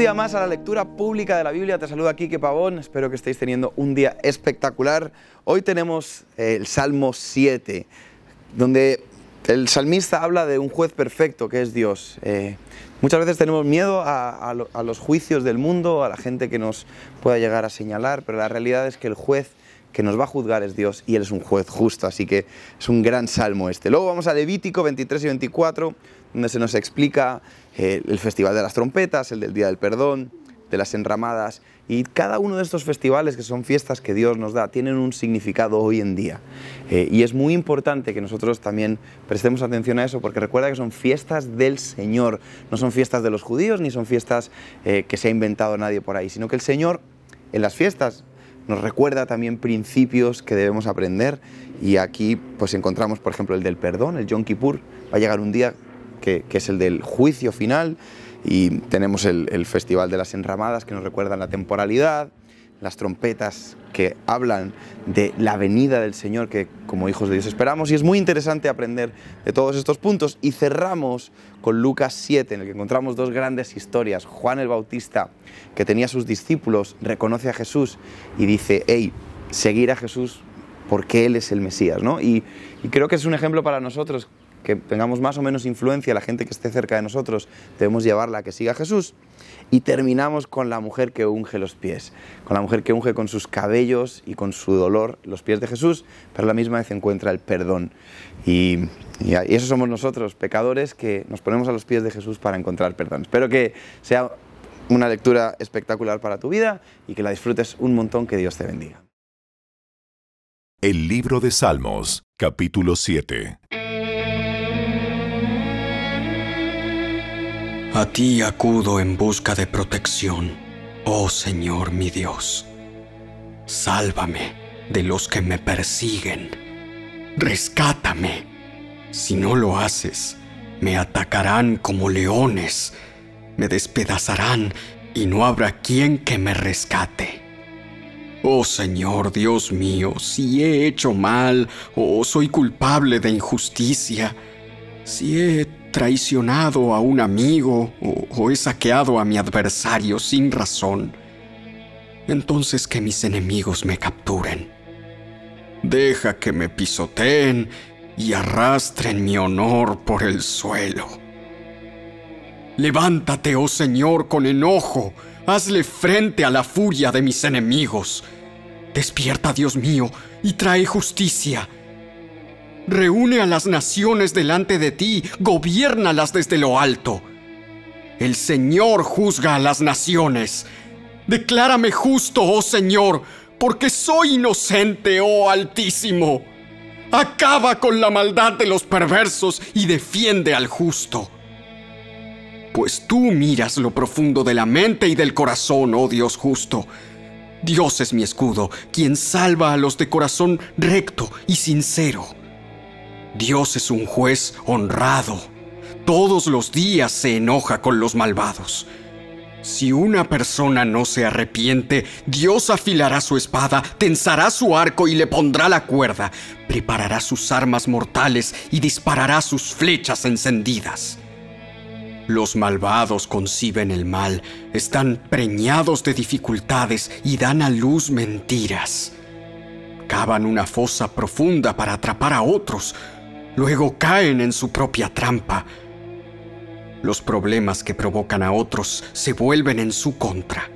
día más a la lectura pública de la Biblia. Te saluda Kike Pavón. Espero que estéis teniendo un día espectacular. Hoy tenemos eh, el Salmo 7, donde el salmista habla de un juez perfecto que es Dios. Eh, muchas veces tenemos miedo a, a los juicios del mundo, a la gente que nos pueda llegar a señalar, pero la realidad es que el juez que nos va a juzgar es Dios y Él es un juez justo, así que es un gran salmo este. Luego vamos a Levítico 23 y 24, donde se nos explica el Festival de las Trompetas, el del Día del Perdón, de las Enramadas, y cada uno de estos festivales, que son fiestas que Dios nos da, tienen un significado hoy en día. Eh, y es muy importante que nosotros también prestemos atención a eso, porque recuerda que son fiestas del Señor, no son fiestas de los judíos, ni son fiestas eh, que se ha inventado nadie por ahí, sino que el Señor en las fiestas nos recuerda también principios que debemos aprender. Y aquí pues encontramos por ejemplo el del perdón, el Yom Kippur, va a llegar un día que, es el del juicio final y tenemos el, Festival de las Enramadas que nos recuerdan la temporalidad, las trompetas que hablan de la venida del Señor que como hijos de Dios esperamos y es muy interesante aprender de todos estos puntos y cerramos con Lucas 7 en el que encontramos dos grandes historias. Juan el Bautista que tenía sus discípulos reconoce a Jesús y dice, hey, seguir a Jesús porque Él es el Mesías, ¿no? Y creo que es un ejemplo para nosotros que tengamos más o menos influencia, la gente que esté cerca de nosotros, debemos llevarla a que siga a Jesús. Y terminamos con la mujer que unge los pies, con la mujer que unge con sus cabellos y con su dolor los pies de Jesús, pero la misma vez encuentra el perdón. Y, y, eso somos nosotros, pecadores, que nos ponemos a los pies de Jesús para encontrar perdón. Espero que sea una lectura espectacular para tu vida y que la disfrutes un montón, que Dios te bendiga. El libro de Salmos, capítulo 7. A ti acudo en busca de protección, oh Señor mi Dios. Sálvame de los que me persiguen. Rescátame. Si no lo haces, me atacarán como leones, me despedazarán y no habrá quien que me rescate. Oh Señor Dios mío, si he hecho mal o soy culpable de injusticia, si he traicionado a un amigo o, he saqueado a mi adversario sin razón, entonces que mis enemigos me capturen. Deja que me pisoteen y arrastren mi honor por el suelo. Levántate, oh Señor, con enojo, hazle frente a la furia de mis enemigos. Despierta, Dios mío, y trae justicia Reúne a las naciones delante de ti, gobiérnalas desde lo alto. El Señor juzga a las naciones. Declárame justo, oh Señor, porque soy inocente, oh Altísimo. Acaba con la maldad de los perversos y defiende al justo. Pues tú miras lo profundo de la mente y del corazón, oh Dios justo. Dios es mi escudo, quien salva a los de corazón recto y sincero. Dios es un juez honrado. Todos los días se enoja con los malvados. Si una persona no se arrepiente, Dios afilará su espada, tensará su arco y le pondrá la cuerda, preparará sus armas mortales y disparará sus flechas encendidas. Los malvados conciben el mal, están preñados de dificultades y dan a luz mentiras. Cavan una fosa profunda para atrapar a otros, luego caen en su propia trampa. Los problemas que provocan a otros se vuelven en su contra.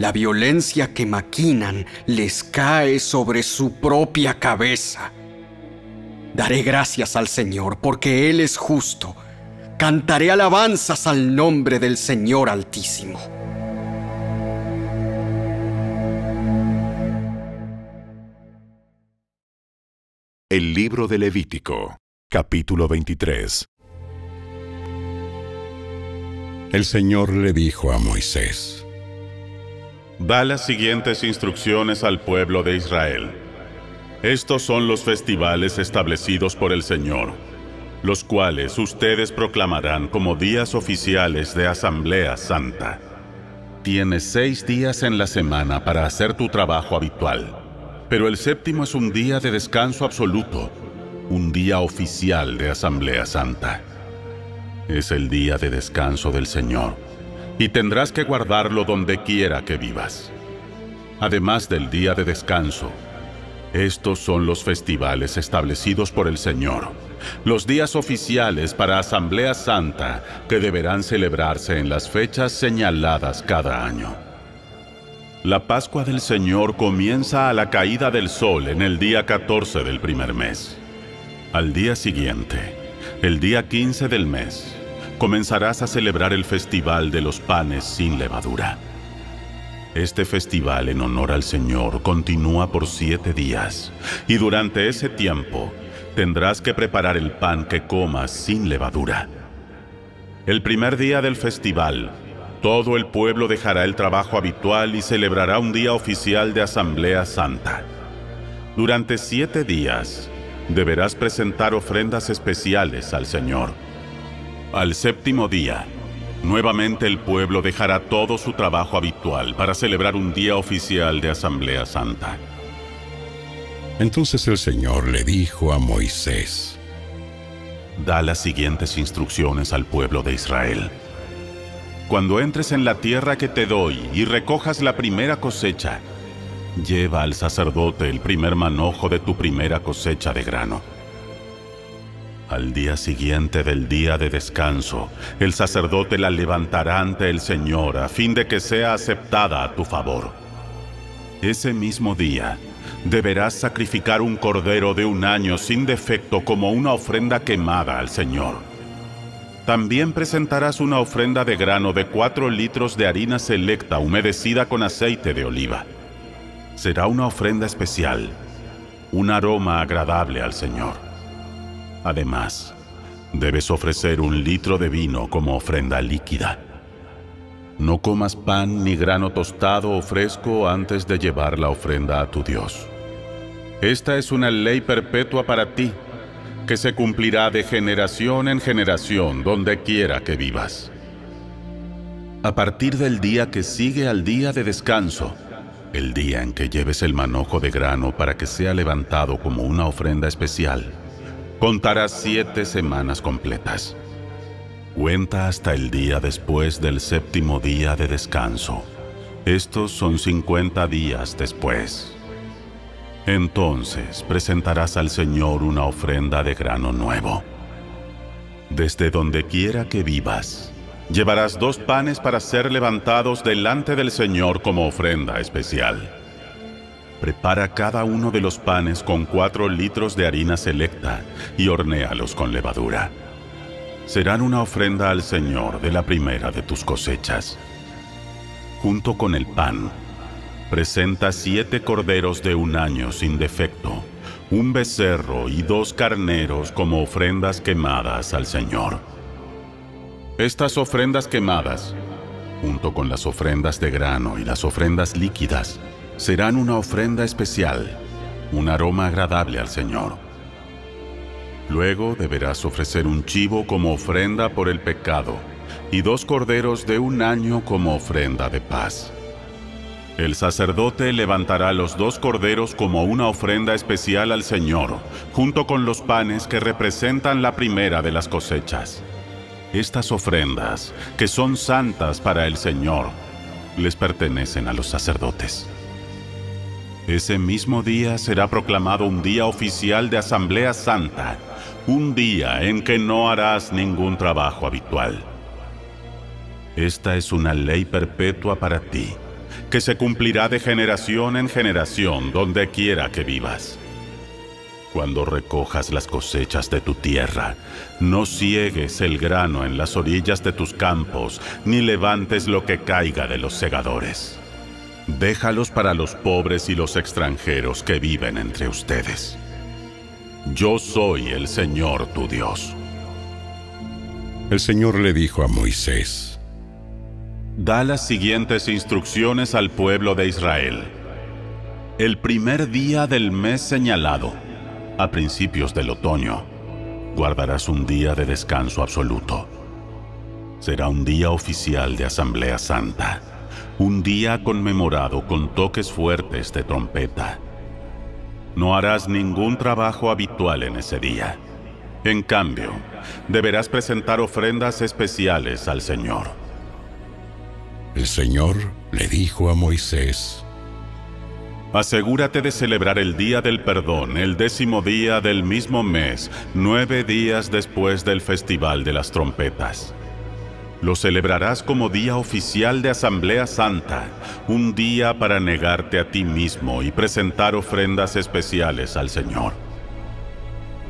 La violencia que maquinan les cae sobre su propia cabeza. Daré gracias al Señor porque Él es justo. Cantaré alabanzas al nombre del Señor Altísimo. El libro de Levítico, capítulo 23. El Señor le dijo a Moisés, Da las siguientes instrucciones al pueblo de Israel. Estos son los festivales establecidos por el Señor, los cuales ustedes proclamarán como días oficiales de Asamblea Santa. Tienes seis días en la semana para hacer tu trabajo habitual pero el séptimo es un día de descanso absoluto, un día oficial de Asamblea Santa. Es el día de descanso del Señor. y tendrás que guardarlo donde quiera que vivas. Además del día de descanso, estos son los festivales establecidos por el Señor, los días oficiales para Asamblea Santa que deberán celebrarse en las fechas señaladas cada año. La Pascua del Señor comienza a la caída del sol en el día 14 del primer mes. Al día siguiente, el día 15 del mes, comenzarás a celebrar el festival de los panes sin levadura. Este festival en honor al Señor continúa por siete días y durante ese tiempo tendrás que preparar el pan que comas sin levadura. El primer día del festival, todo el pueblo dejará el trabajo habitual y celebrará un día oficial de Asamblea Santa. Durante siete días deberás presentar ofrendas especiales al Señor. Al séptimo día, Nuevamente el pueblo dejará todo su trabajo habitual para celebrar un día oficial de Asamblea Santa. Entonces el Señor le dijo a Moisés, Da las siguientes instrucciones al pueblo de Israel. Cuando entres en la tierra que te doy y recojas la primera cosecha, lleva al sacerdote el primer manojo de tu primera cosecha de grano al día siguiente del día de descanso, el sacerdote la levantará ante el Señor a fin de que sea aceptada a tu favor. Ese mismo día, deberás sacrificar un cordero de un año sin defecto como una ofrenda quemada al Señor. También presentarás una ofrenda de grano de cuatro litros de harina selecta humedecida con aceite de oliva. Será una ofrenda especial, un aroma agradable al Señor. Además, debes ofrecer un litro de vino como ofrenda líquida. No comas pan ni grano tostado o fresco antes de llevar la ofrenda a tu Dios. Esta es una ley perpetua para ti, que se cumplirá de generación en generación donde quiera que vivas. A partir del día que sigue al día de descanso, el día en que lleves el manojo de grano para que sea levantado como una ofrenda especial, Contarás siete semanas completas. Cuenta hasta el día después del séptimo día de descanso. Estos son 50 días después. Entonces presentarás al Señor una ofrenda de grano nuevo. Desde donde quiera que vivas, llevarás dos panes para ser levantados delante del Señor como ofrenda especial. Prepara cada uno de los panes con cuatro litros de harina selecta y hornéalos con levadura. Serán una ofrenda al Señor de la primera de tus cosechas. Junto con el pan, presenta siete corderos de un año sin defecto, un becerro y dos carneros como ofrendas quemadas al Señor. Estas ofrendas quemadas, junto con las ofrendas de grano y las ofrendas líquidas, serán una ofrenda especial, un aroma agradable al Señor. Luego deberás ofrecer un chivo como ofrenda por el pecado y dos corderos de un año como ofrenda de paz. El sacerdote levantará los dos corderos como una ofrenda especial al Señor, junto con los panes que representan la primera de las cosechas. Estas ofrendas, que son santas para el Señor, les pertenecen a los sacerdotes. Ese mismo día será proclamado un día oficial de Asamblea Santa, un día en que no harás ningún trabajo habitual. Esta es una ley perpetua para ti, que se cumplirá de generación en generación donde quiera que vivas. Cuando recojas las cosechas de tu tierra, no ciegues el grano en las orillas de tus campos, ni levantes lo que caiga de los segadores. Déjalos para los pobres y los extranjeros que viven entre ustedes. Yo soy el Señor tu Dios. El Señor le dijo a Moisés, Da las siguientes instrucciones al pueblo de Israel. El primer día del mes señalado, a principios del otoño, guardarás un día de descanso absoluto. Será un día oficial de Asamblea Santa un día conmemorado con toques fuertes de trompeta. No harás ningún trabajo habitual en ese día. En cambio, deberás presentar ofrendas especiales al Señor. El Señor le dijo a Moisés, Asegúrate de celebrar el día del perdón, el décimo día del mismo mes, nueve días después del festival de las trompetas. Lo celebrarás como día oficial de Asamblea Santa, un día para negarte a ti mismo y presentar ofrendas especiales al Señor.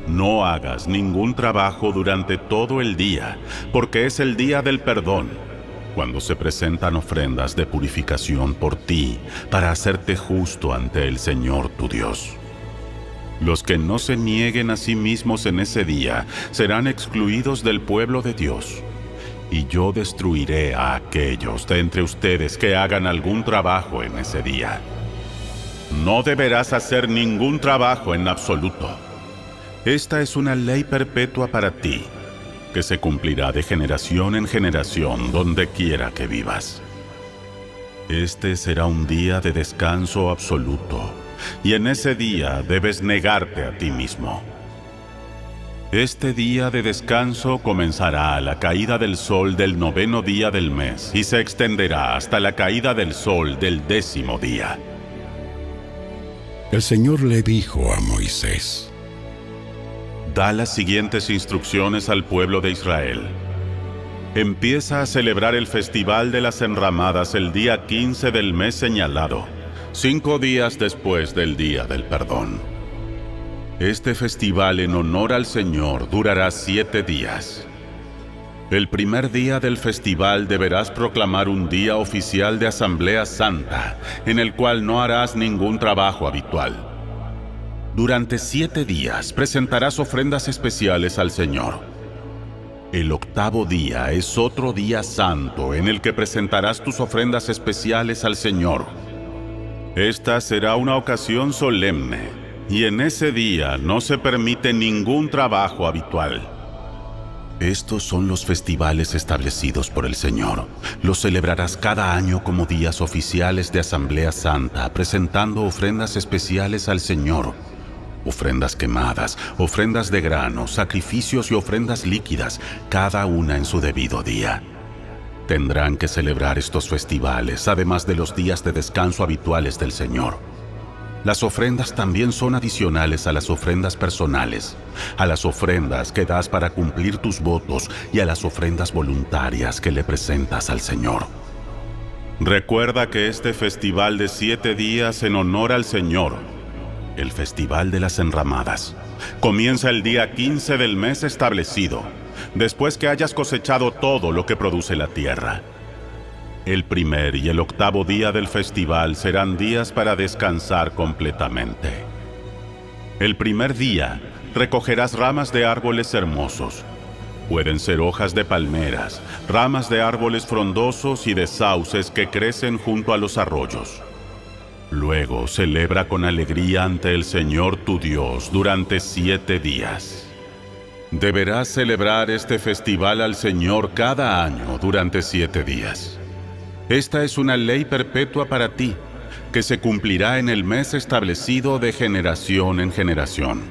No hagas ningún trabajo durante todo el día, porque es el día del perdón cuando se presentan ofrendas de purificación por ti para hacerte justo ante el Señor tu Dios. Los que no se nieguen a sí mismos en ese día serán excluidos del pueblo de Dios. Y yo destruiré a aquellos de entre ustedes que hagan algún trabajo en ese día. No deberás hacer ningún trabajo en absoluto. Esta es una ley perpetua para ti que se cumplirá de generación en generación donde quiera que vivas. Este será un día de descanso absoluto, y en ese día debes negarte a ti mismo. Este día de descanso comenzará a la caída del sol del noveno día del mes y se extenderá hasta la caída del sol del décimo día. El Señor le dijo a Moisés, da las siguientes instrucciones al pueblo de Israel. Empieza a celebrar el Festival de las Enramadas el día 15 del mes señalado, cinco días después del Día del Perdón. Este festival en honor al Señor durará siete días. El primer día del festival deberás proclamar un día oficial de Asamblea Santa, en el cual no harás ningún trabajo habitual. Durante siete días presentarás ofrendas especiales al Señor. El octavo día es otro día santo en el que presentarás tus ofrendas especiales al Señor. Esta será una ocasión solemne, y en ese día no se permite ningún trabajo habitual. Estos son los festivales establecidos por el Señor. Los celebrarás cada año como días oficiales de Asamblea Santa, presentando ofrendas especiales al Señor ofrendas quemadas, ofrendas de grano, sacrificios y ofrendas líquidas, cada una en su debido día. Tendrán que celebrar estos festivales, además de los días de descanso habituales del Señor. Las ofrendas también son adicionales a las ofrendas personales, a las ofrendas que das para cumplir tus votos y a las ofrendas voluntarias que le presentas al Señor. Recuerda que este festival de siete días en honor al Señor el Festival de las Enramadas. Comienza el día 15 del mes establecido, después que hayas cosechado todo lo que produce la tierra. El primer y el octavo día del festival serán días para descansar completamente. El primer día recogerás ramas de árboles hermosos. Pueden ser hojas de palmeras, ramas de árboles frondosos y de sauces que crecen junto a los arroyos. Luego celebra con alegría ante el Señor tu Dios durante siete días. Deberás celebrar este festival al Señor cada año durante siete días. Esta es una ley perpetua para ti, que se cumplirá en el mes establecido de generación en generación.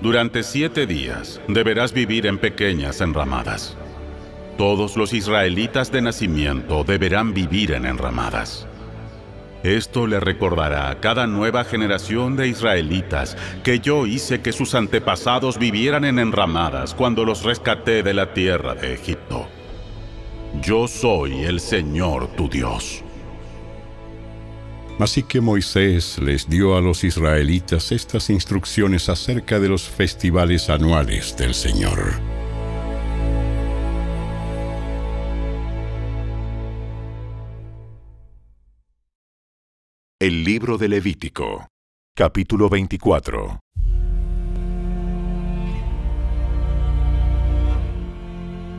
Durante siete días deberás vivir en pequeñas enramadas. Todos los israelitas de nacimiento deberán vivir en enramadas. Esto le recordará a cada nueva generación de israelitas que yo hice que sus antepasados vivieran en enramadas cuando los rescaté de la tierra de Egipto. Yo soy el Señor tu Dios. Así que Moisés les dio a los israelitas estas instrucciones acerca de los festivales anuales del Señor. El libro de Levítico, capítulo 24.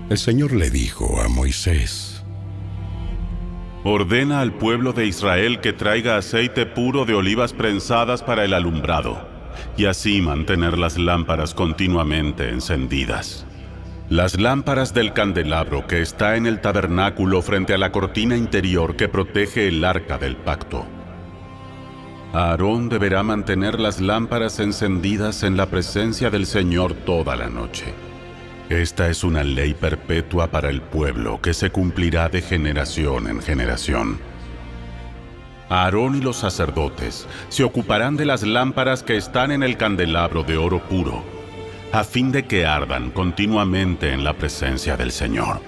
El Señor le dijo a Moisés, Ordena al pueblo de Israel que traiga aceite puro de olivas prensadas para el alumbrado, y así mantener las lámparas continuamente encendidas. Las lámparas del candelabro que está en el tabernáculo frente a la cortina interior que protege el arca del pacto Aarón deberá mantener las lámparas encendidas en la presencia del Señor toda la noche. Esta es una ley perpetua para el pueblo que se cumplirá de generación en generación. Aarón y los sacerdotes se ocuparán de las lámparas que están en el candelabro de oro puro, a fin de que ardan continuamente en la presencia del Señor.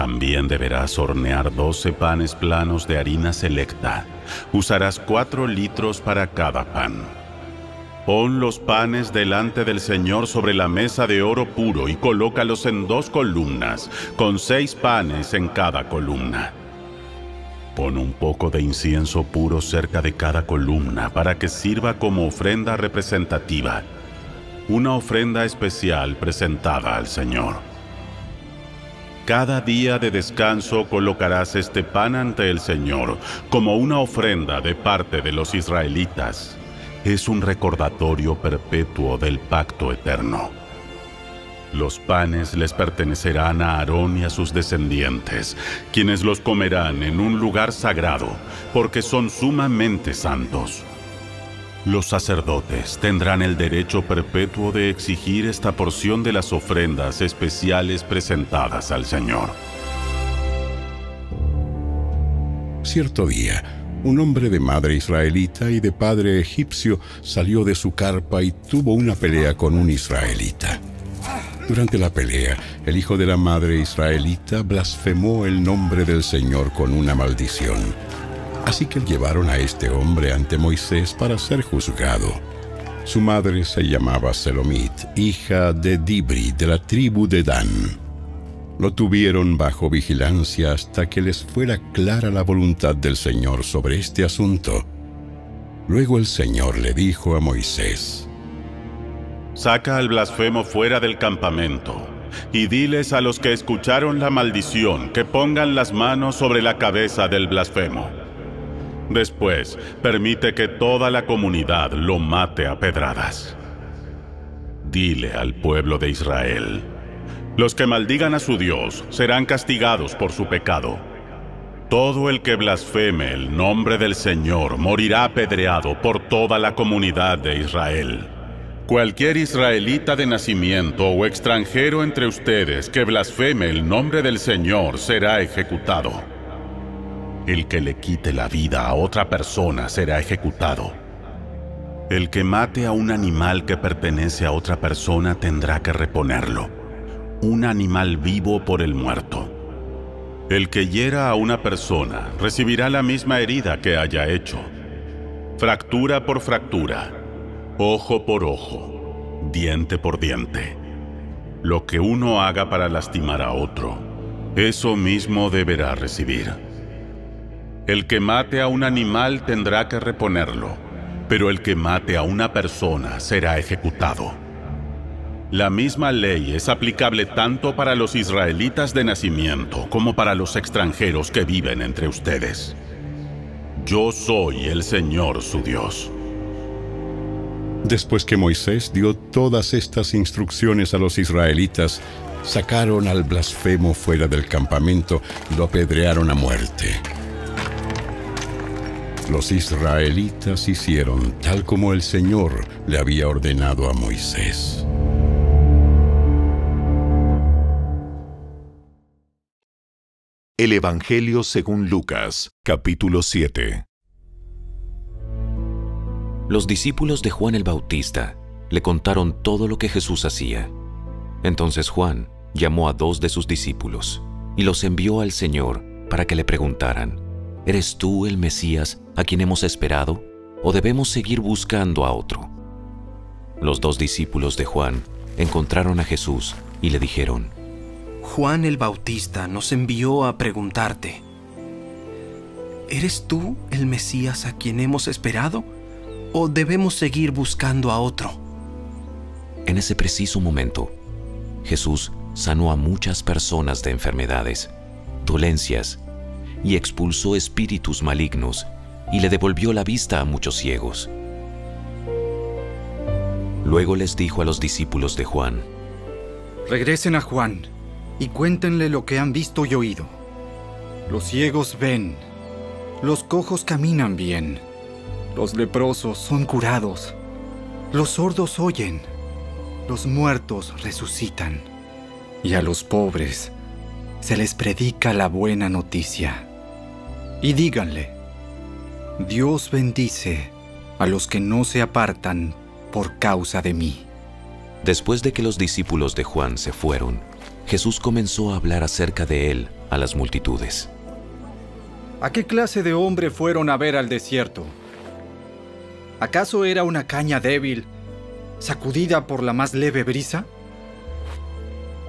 También deberás hornear doce panes planos de harina selecta. Usarás cuatro litros para cada pan. Pon los panes delante del Señor sobre la mesa de oro puro y colócalos en dos columnas, con seis panes en cada columna. Pon un poco de incienso puro cerca de cada columna para que sirva como ofrenda representativa, una ofrenda especial presentada al Señor. Cada día de descanso colocarás este pan ante el Señor como una ofrenda de parte de los israelitas. Es un recordatorio perpetuo del pacto eterno. Los panes les pertenecerán a Aarón y a sus descendientes, quienes los comerán en un lugar sagrado, porque son sumamente santos. Los sacerdotes tendrán el derecho perpetuo de exigir esta porción de las ofrendas especiales presentadas al Señor. Cierto día, un hombre de madre israelita y de padre egipcio salió de su carpa y tuvo una pelea con un israelita. Durante la pelea, el hijo de la madre israelita blasfemó el nombre del Señor con una maldición. Así que llevaron a este hombre ante Moisés para ser juzgado. Su madre se llamaba Selomit, hija de Dibri, de la tribu de Dan. Lo tuvieron bajo vigilancia hasta que les fuera clara la voluntad del Señor sobre este asunto. Luego el Señor le dijo a Moisés, Saca al blasfemo fuera del campamento y diles a los que escucharon la maldición que pongan las manos sobre la cabeza del blasfemo. Después, permite que toda la comunidad lo mate a pedradas. Dile al pueblo de Israel, los que maldigan a su Dios serán castigados por su pecado. Todo el que blasfeme el nombre del Señor morirá apedreado por toda la comunidad de Israel. Cualquier israelita de nacimiento o extranjero entre ustedes que blasfeme el nombre del Señor será ejecutado. El que le quite la vida a otra persona será ejecutado. El que mate a un animal que pertenece a otra persona tendrá que reponerlo. Un animal vivo por el muerto. El que hiera a una persona recibirá la misma herida que haya hecho. Fractura por fractura ojo por ojo, diente por diente. Lo que uno haga para lastimar a otro, eso mismo deberá recibir. El que mate a un animal tendrá que reponerlo, pero el que mate a una persona será ejecutado. La misma ley es aplicable tanto para los israelitas de nacimiento como para los extranjeros que viven entre ustedes. Yo soy el Señor su Dios. Después que Moisés dio todas estas instrucciones a los israelitas, sacaron al blasfemo fuera del campamento y lo apedrearon a muerte. Los israelitas hicieron tal como el Señor le había ordenado a Moisés. El Evangelio según Lucas, capítulo 7. Los discípulos de Juan el Bautista le contaron todo lo que Jesús hacía. Entonces Juan llamó a dos de sus discípulos y los envió al Señor para que le preguntaran, ¿Eres tú el Mesías a quien hemos esperado o debemos seguir buscando a otro? Los dos discípulos de Juan encontraron a Jesús y le dijeron, Juan el Bautista nos envió a preguntarte, ¿eres tú el Mesías a quien hemos esperado? ¿O debemos seguir buscando a otro? En ese preciso momento, Jesús sanó a muchas personas de enfermedades, dolencias, y expulsó espíritus malignos y le devolvió la vista a muchos ciegos. Luego les dijo a los discípulos de Juan, Regresen a Juan y cuéntenle lo que han visto y oído. Los ciegos ven, los cojos caminan bien los leprosos son curados. Los sordos oyen. Los muertos resucitan. y a los pobres se les predica la buena noticia. Y díganle, Dios bendice a los que no se apartan por causa de mí. Después de que los discípulos de Juan se fueron, Jesús comenzó a hablar acerca de él a las multitudes. ¿A qué clase de hombre fueron a ver al desierto? ¿Acaso era una caña débil, sacudida por la más leve brisa?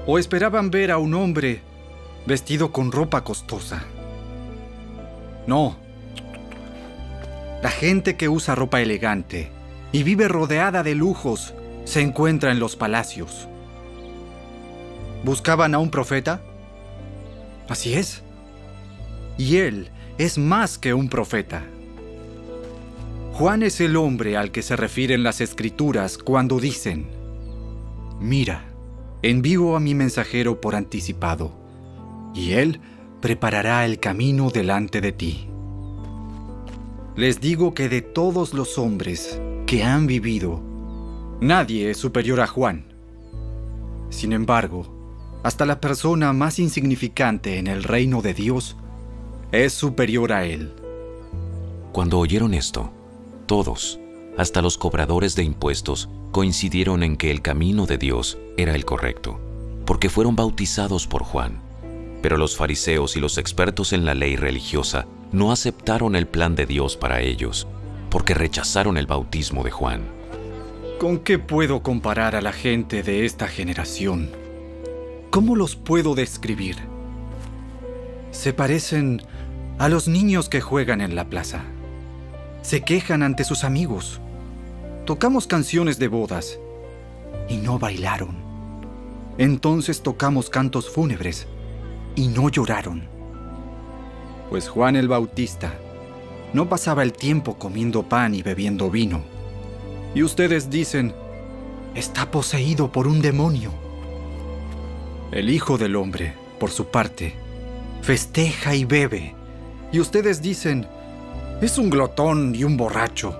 ¿O esperaban ver a un hombre vestido con ropa costosa? No. La gente que usa ropa elegante y vive rodeada de lujos se encuentra en los palacios. ¿Buscaban a un profeta? Así es. Y él es más que un profeta. Juan es el hombre al que se refieren las escrituras cuando dicen, mira, envío a mi mensajero por anticipado, y él preparará el camino delante de ti. Les digo que de todos los hombres que han vivido, nadie es superior a Juan. Sin embargo, hasta la persona más insignificante en el reino de Dios es superior a él. Cuando oyeron esto, todos, hasta los cobradores de impuestos, coincidieron en que el camino de Dios era el correcto, porque fueron bautizados por Juan. Pero los fariseos y los expertos en la ley religiosa no aceptaron el plan de Dios para ellos, porque rechazaron el bautismo de Juan. ¿Con qué puedo comparar a la gente de esta generación? ¿Cómo los puedo describir? Se parecen a los niños que juegan en la plaza se quejan ante sus amigos. Tocamos canciones de bodas y no bailaron. Entonces tocamos cantos fúnebres y no lloraron. Pues Juan el Bautista no pasaba el tiempo comiendo pan y bebiendo vino. Y ustedes dicen, está poseído por un demonio. El Hijo del Hombre, por su parte, festeja y bebe. Y ustedes dicen, es un glotón y un borracho.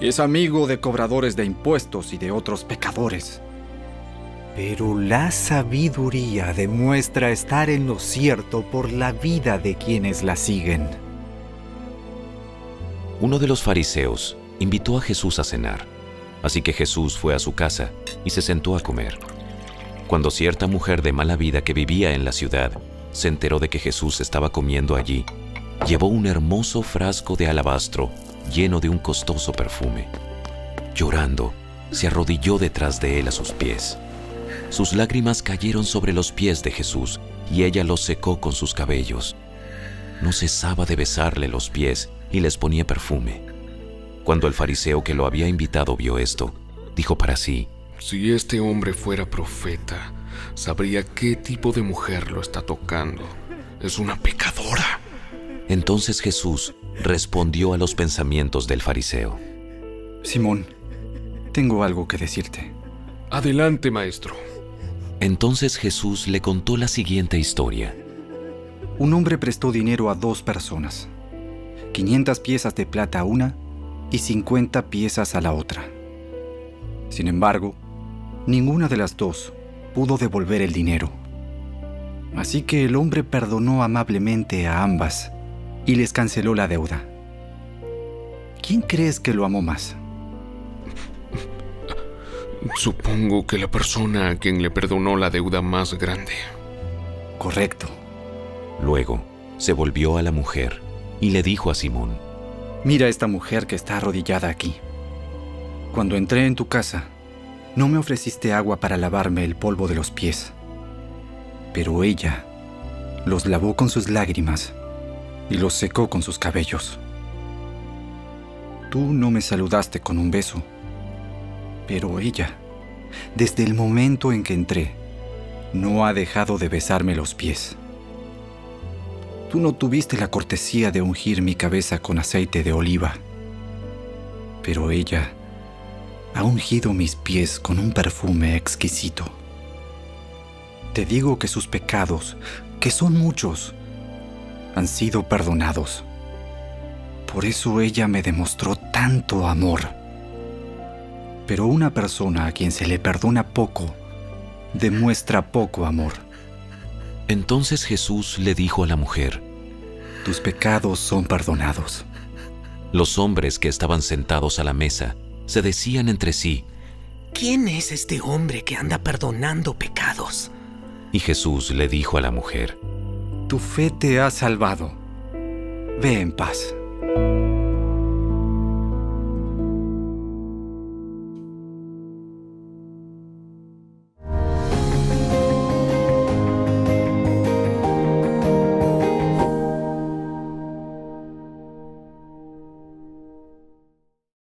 Y es amigo de cobradores de impuestos y de otros pecadores. Pero la sabiduría demuestra estar en lo cierto por la vida de quienes la siguen. Uno de los fariseos invitó a Jesús a cenar, así que Jesús fue a su casa y se sentó a comer. Cuando cierta mujer de mala vida que vivía en la ciudad se enteró de que Jesús estaba comiendo allí, llevó un hermoso frasco de alabastro lleno de un costoso perfume. Llorando, se arrodilló detrás de él a sus pies. Sus lágrimas cayeron sobre los pies de Jesús y ella los secó con sus cabellos. No cesaba de besarle los pies y les ponía perfume. Cuando el fariseo que lo había invitado vio esto, dijo para sí, Si este hombre fuera profeta, sabría qué tipo de mujer lo está tocando. Es una pecadora. Entonces Jesús respondió a los pensamientos del fariseo. Simón, tengo algo que decirte. Adelante, maestro. Entonces Jesús le contó la siguiente historia. Un hombre prestó dinero a dos personas, 500 piezas de plata a una y 50 piezas a la otra. Sin embargo, ninguna de las dos pudo devolver el dinero. Así que el hombre perdonó amablemente a ambas y les canceló la deuda. ¿Quién crees que lo amó más? Supongo que la persona a quien le perdonó la deuda más grande. Correcto. Luego se volvió a la mujer y le dijo a Simón, Mira esta mujer que está arrodillada aquí. Cuando entré en tu casa, no me ofreciste agua para lavarme el polvo de los pies, pero ella los lavó con sus lágrimas y los secó con sus cabellos. Tú no me saludaste con un beso, pero ella, desde el momento en que entré, no ha dejado de besarme los pies. Tú no tuviste la cortesía de ungir mi cabeza con aceite de oliva, pero ella ha ungido mis pies con un perfume exquisito. Te digo que sus pecados, que son muchos, han sido perdonados. Por eso ella me demostró tanto amor. Pero una persona a quien se le perdona poco, demuestra poco amor. Entonces Jesús le dijo a la mujer, Tus pecados son perdonados. Los hombres que estaban sentados a la mesa se decían entre sí, ¿Quién es este hombre que anda perdonando pecados? Y Jesús le dijo a la mujer, Tu fe te ha salvado. Ve en paz.